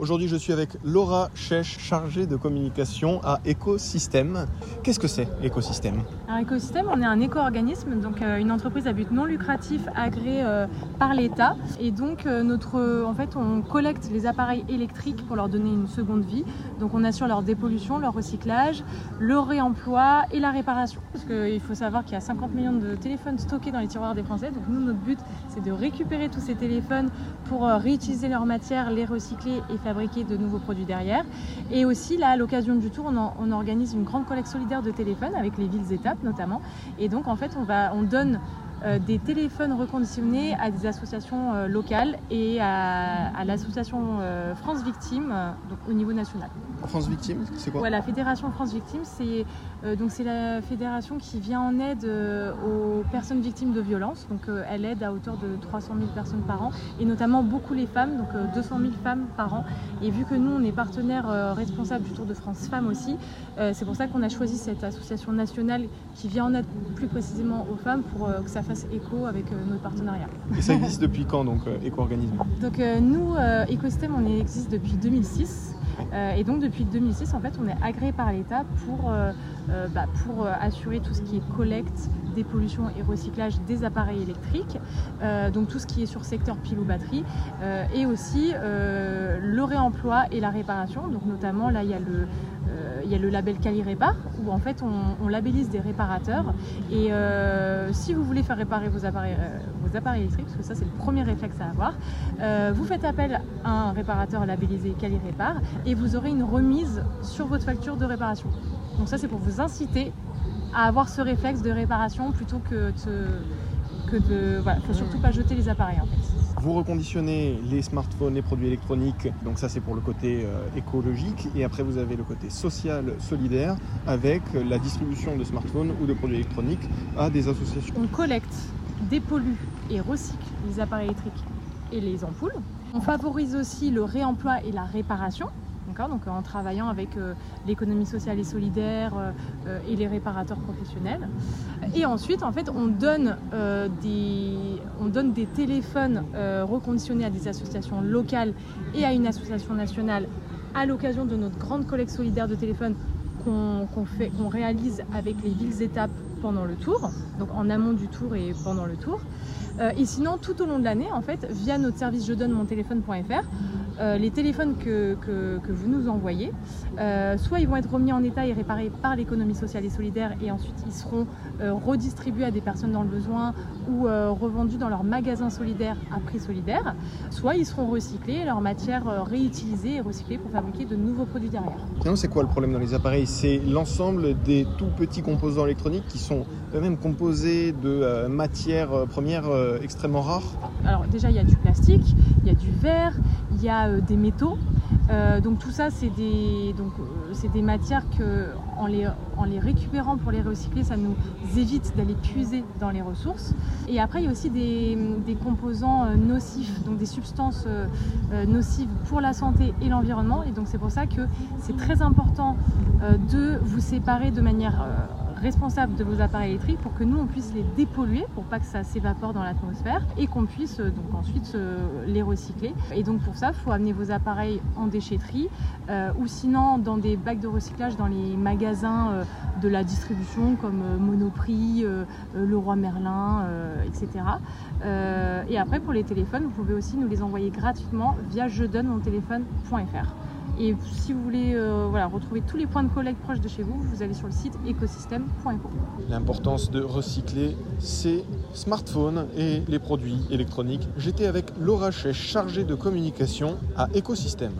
Aujourd'hui, je suis avec Laura Chèche, chargée de communication à Ecosystème. Qu'est-ce que c'est Ecosystème Alors Ecosystème, on est un éco-organisme, donc euh, une entreprise à but non lucratif agréée euh, par l'État. Et donc euh, notre, en fait, on collecte les appareils électriques pour leur donner une seconde vie. Donc on assure leur dépollution, leur recyclage, le réemploi et la réparation. Parce qu'il faut savoir qu'il y a 50 millions de téléphones stockés dans les tiroirs des Français. Donc nous, notre but, c'est de récupérer tous ces téléphones pour réutiliser leur matière, les recycler et faire fabriquer de nouveaux produits derrière. Et aussi, là, à l'occasion du tour, on, organise une grande collecte solidaire de téléphones avec les villes étapes notamment. Et donc, en fait, on, va, on donne des téléphones reconditionnés à des associations euh, locales et à, l'association euh, France Victime, donc au niveau national. France Victime, c'est quoi? Ouais, La fédération France Victime, c'est donc c'est la fédération qui vient en aide aux personnes victimes de violences. Donc elle aide à hauteur de 300 000 personnes par an et notamment beaucoup les femmes, donc 200 000 femmes par an. Et vu que nous on est partenaire responsable du Tour de France Femmes aussi, c'est pour ça qu'on a choisi cette association nationale qui vient en aide plus précisément aux femmes pour que ça éco avec euh, notre partenariat. Et ça existe depuis quand donc euh, Éco-Organisme Donc euh, nous, Écosystème, on existe depuis 2006. et donc depuis 2006, en fait, on est agréé par l'État pour, bah, pour assurer tout ce qui est collecte, dépollution et recyclage des appareils électriques, donc tout ce qui est sur secteur pile ou batterie, et aussi le réemploi et la réparation. Donc notamment là, il y a le il y a le label Cali Répar où en fait on, labellise des réparateurs et euh, si vous voulez faire réparer vos appareils, euh, vos appareils électriques, parce que ça c'est le premier réflexe à avoir, euh, vous faites appel à un réparateur labellisé Cali Répar et vous aurez une remise sur votre facture de réparation. Donc ça c'est pour vous inciter à avoir ce réflexe de réparation plutôt que de... Que de voilà, faut surtout pas jeter les appareils en fait. Vous reconditionnez les smartphones, les produits électroniques, donc ça c'est pour le côté euh, écologique, et après vous avez le côté social, solidaire, avec la distribution de smartphones ou de produits électroniques à des associations. On collecte, dépollue et recycle les appareils électriques et les ampoules. On favorise aussi le réemploi et la réparation donc en travaillant avec euh, l'économie sociale et solidaire euh, et les réparateurs professionnels. Et ensuite, en fait, on donne, euh, des, on donne des téléphones reconditionnés à des associations locales et à une association nationale à l'occasion de notre grande collecte solidaire de téléphones qu'on fait, qu'on réalise avec les villes étapes pendant le tour, donc en amont du tour et pendant le tour. et sinon, tout au long de l'année, en fait, via notre service je donne mon téléphone.fr, euh, les téléphones que, vous nous envoyez, euh, soit ils vont être remis en état et réparés par l'économie sociale et solidaire et ensuite ils seront euh, redistribués à des personnes dans le besoin ou revendus dans leur magasin solidaire à prix solidaire, soit ils seront recyclés, leur matière réutilisée et recyclée pour fabriquer de nouveaux produits derrière. c'est quoi le problème dans les appareils? C'est l'ensemble des tout petits composants électroniques qui sont eux-mêmes composés de matières premières extrêmement rares? Alors déjà il y a du plastique, il y a du verre, il y a des métaux. Euh, donc tout ça, c'est des, donc, euh, des matières que, en les, en les récupérant pour les recycler, ça nous évite d'aller puiser dans les ressources. Et après, il y a aussi des, des composants nocifs, donc des substances nocives pour la santé et l'environnement. Et donc c'est pour ça que c'est très important de vous séparer de manière responsable de vos appareils électriques pour que nous on puisse les dépolluer pour pas que ça s'évapore dans l'atmosphère et qu'on puisse euh, donc ensuite euh, les recycler. Et donc pour ça, il faut amener vos appareils en déchetterie euh, ou sinon dans des bacs de recyclage dans les magasins de la distribution comme Monoprix, Leroy Merlin, etc. et après pour les téléphones, vous pouvez aussi nous les envoyer gratuitement via je donne mon téléphone.fr. Et si vous voulez euh, retrouver tous les points de collecte proches de chez vous, vous allez sur le site écosystème.info. L'importance de recycler ses smartphones et les produits électroniques. J'étais avec Laura Chèche, chargée de communication à Écosystème.